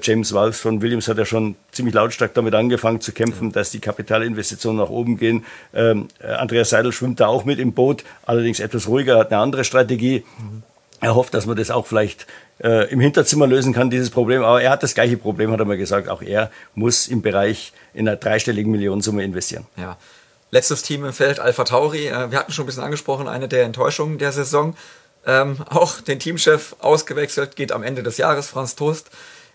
James Walsh von Williams hat ja schon ziemlich lautstark damit angefangen zu kämpfen, dass die Kapitalinvestitionen nach oben gehen. Ähm, Andreas Seidel schwimmt da auch mit im Boot, allerdings etwas ruhiger, hat eine andere Strategie. Mhm er hofft, dass man das auch vielleicht äh, im Hinterzimmer lösen kann, dieses Problem. Aber er hat das gleiche Problem, hat er mal gesagt. Auch er muss im Bereich in einer dreistelligen Millionensumme investieren. Ja. Letztes Team im Feld, Alpha Tauri. Äh, wir hatten schon ein bisschen angesprochen, eine der Enttäuschungen der Saison. Ähm, auch den Teamchef ausgewechselt, geht am Ende des Jahres, Franz Toast.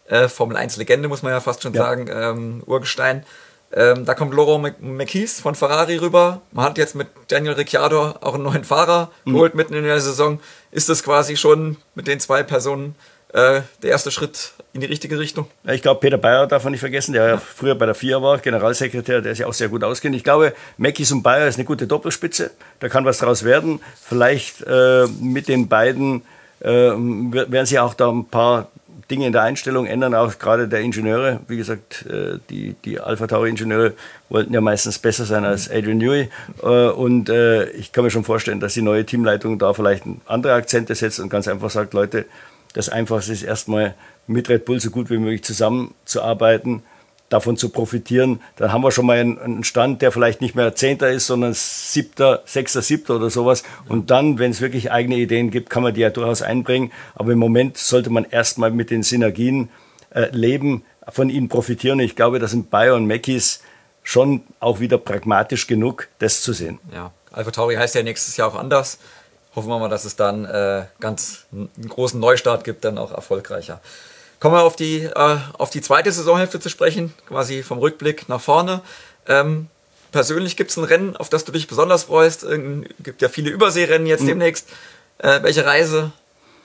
Äh, Formel 1 Legende, muss man ja fast schon ja. sagen, ähm, Urgestein. Ähm, da kommt Laurent McKees von Ferrari rüber. Man hat jetzt mit Daniel Ricciardo auch einen neuen Fahrer mhm. geholt mitten in der Saison. Ist das quasi schon mit den zwei Personen äh, der erste Schritt in die richtige Richtung? Ja, ich glaube, Peter Bayer darf man nicht vergessen, der ja. früher bei der FIA war, Generalsekretär, der sich auch sehr gut auskennt. Ich glaube, Mackies und Bayer ist eine gute Doppelspitze. Da kann was draus werden. Vielleicht äh, mit den beiden äh, werden sie auch da ein paar Dinge in der Einstellung ändern, auch gerade der Ingenieure. Wie gesagt, äh, die, die Alpha Tauri-Ingenieure wollten ja meistens besser sein als Adrian Newey. Äh, und äh, ich kann mir schon vorstellen, dass die neue Teamleitung da vielleicht andere Akzente setzt und ganz einfach sagt, Leute, das Einfachste ist erstmal mit Red Bull so gut wie möglich zusammenzuarbeiten davon zu profitieren, dann haben wir schon mal einen, Stand, der vielleicht nicht mehr Zehnter ist, sondern Siebter, Sechster, Siebter oder sowas. Und dann, wenn es wirklich eigene Ideen gibt, kann man die ja durchaus einbringen. Aber im Moment sollte man erstmal mit den Synergien äh, leben, von ihnen profitieren. Ich glaube, das sind Bayer und Mackies schon auch wieder pragmatisch genug, das zu sehen. Ja, Alpha Tauri heißt ja nächstes Jahr auch anders. Hoffen wir mal, dass es dann äh, ganz einen großen Neustart gibt, dann auch erfolgreicher. Kommen wir auf die, äh, auf die zweite Saisonhälfte zu sprechen, quasi vom Rückblick nach vorne. Ähm, persönlich gibt es ein Rennen, auf das du dich besonders freust. Es gibt ja viele Überseerennen jetzt mhm. demnächst. Äh, welche Reise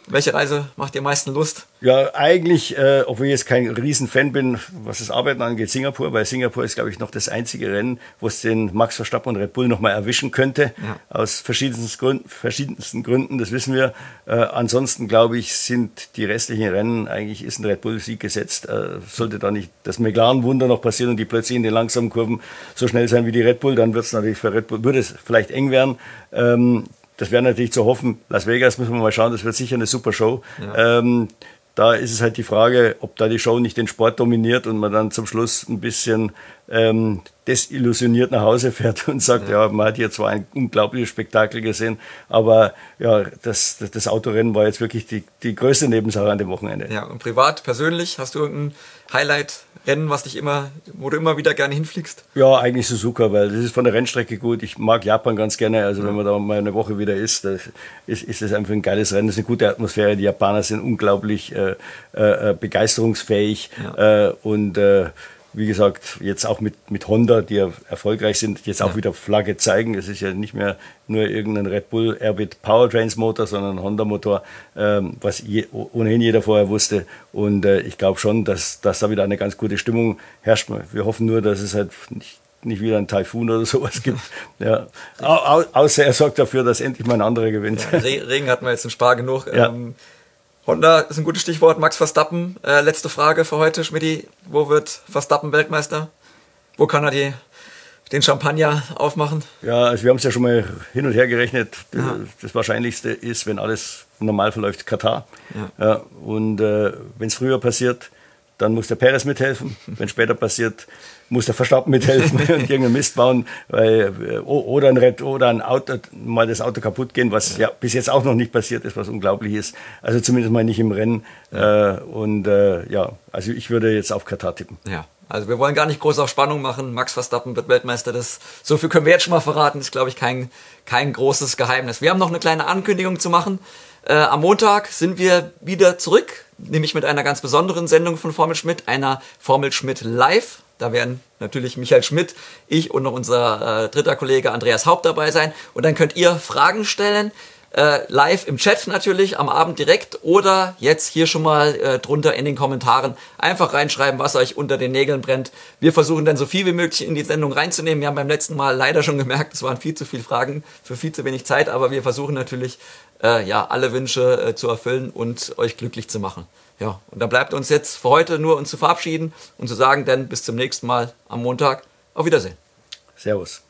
welche Reise macht dir am meisten Lust? Ja, eigentlich, äh, obwohl ich jetzt kein Riesenfan bin, was das Arbeiten angeht, Singapur, weil Singapur ist, glaube ich, noch das einzige Rennen, wo es den Max Verstappen und Red Bull nochmal erwischen könnte. Ja. Aus verschiedensten Gründen, verschiedensten Gründen, das wissen wir. Äh, ansonsten, glaube ich, sind die restlichen Rennen, eigentlich ist ein Red Bull-Sieg gesetzt. Äh, sollte da nicht das McLaren-Wunder noch passieren und die plötzlich in den langsamen Kurven so schnell sein wie die Red Bull, dann wird es natürlich für Red Bull, würde es vielleicht eng werden. Ähm, das wäre natürlich zu hoffen. Las Vegas müssen wir mal schauen, das wird sicher eine super Show. Ja. Ähm, da ist es halt die Frage, ob da die Show nicht den Sport dominiert und man dann zum Schluss ein bisschen ähm, desillusioniert nach Hause fährt und sagt, ja. man hat hier zwar ein unglaubliches Spektakel gesehen, aber ja, das, das, Autorennen war jetzt wirklich die, die größte Nebensache an dem Wochenende. Ja, und privat, persönlich, hast du irgendein Highlight-Rennen, was dich immer, wo du immer wieder gerne hinfliegst? Ja, eigentlich Suzuka, weil das ist von der Rennstrecke gut. Ich mag Japan ganz gerne. Also ja. wenn man da mal eine Woche wieder ist, ist, ist das einfach ein geiles Rennen. Das ist eine gute Atmosphäre. Die Japaner sind unglaublich äh, äh, äh begeisterungsfähig ja. äh, und äh, wie gesagt, jetzt auch mit, mit Honda, die ja erfolgreich sind, jetzt auch ja. wieder Flagge zeigen. Es ist ja nicht mehr nur irgendein Red Bull Airbit Powertrains Motor, sondern ein Honda Motor, ähm, was je, ohnehin jeder vorher wusste. Und äh, ich glaube schon, dass, dass da wieder eine ganz gute Stimmung herrscht. Wir hoffen nur, dass es halt nicht nicht wieder ein Taifun oder [laughs] sowas gibt. Ja. Au, außer er sorgt dafür, dass endlich mal ein anderer gewinnt. Ja, Regen hatten wir jetzt in Spar genug. Ja. Ähm, Honda ist ein gutes Stichwort. Max Verstappen, äh, letzte Frage für heute, Schmidti. Wo wird Verstappen Weltmeister? Wo kann er die, den Champagner aufmachen? Ja, also wir haben es ja schon mal hin und her gerechnet. Ja. Das Wahrscheinlichste ist, wenn alles normal verläuft, Katar. Ja. ja und äh, wenn es früher passiert, dann muss der Perez mithelfen. Wenn später passiert, muss der Verstappen mithelfen [laughs] und irgendeinen Mist bauen, weil, äh, oder ein Red, oder ein Auto, mal das Auto kaputt gehen, was ja. ja bis jetzt auch noch nicht passiert ist, was unglaublich ist. Also zumindest mal nicht im Rennen. Ja. Äh, und äh, ja, also ich würde jetzt auf Katar tippen. Ja. Also wir wollen gar nicht groß auf Spannung machen. Max Verstappen wird Weltmeister. Das, so viel können wir jetzt schon mal verraten. Das ist, glaube ich, kein, kein großes Geheimnis. Wir haben noch eine kleine Ankündigung zu machen. Äh, am Montag sind wir wieder zurück, nämlich mit einer ganz besonderen Sendung von Formel Schmidt, einer Formel Schmidt Live. Da werden natürlich Michael Schmidt, ich und noch unser äh, dritter Kollege Andreas Haupt dabei sein. Und dann könnt ihr Fragen stellen. Äh, live im Chat natürlich, am Abend direkt oder jetzt hier schon mal äh, drunter in den Kommentaren einfach reinschreiben, was euch unter den Nägeln brennt. Wir versuchen dann so viel wie möglich in die Sendung reinzunehmen. Wir haben beim letzten Mal leider schon gemerkt, es waren viel zu viele Fragen für viel zu wenig Zeit, aber wir versuchen natürlich, äh, ja, alle Wünsche äh, zu erfüllen und euch glücklich zu machen. Ja, und da bleibt uns jetzt für heute nur uns zu verabschieden und zu sagen, dann bis zum nächsten Mal am Montag. Auf Wiedersehen. Servus.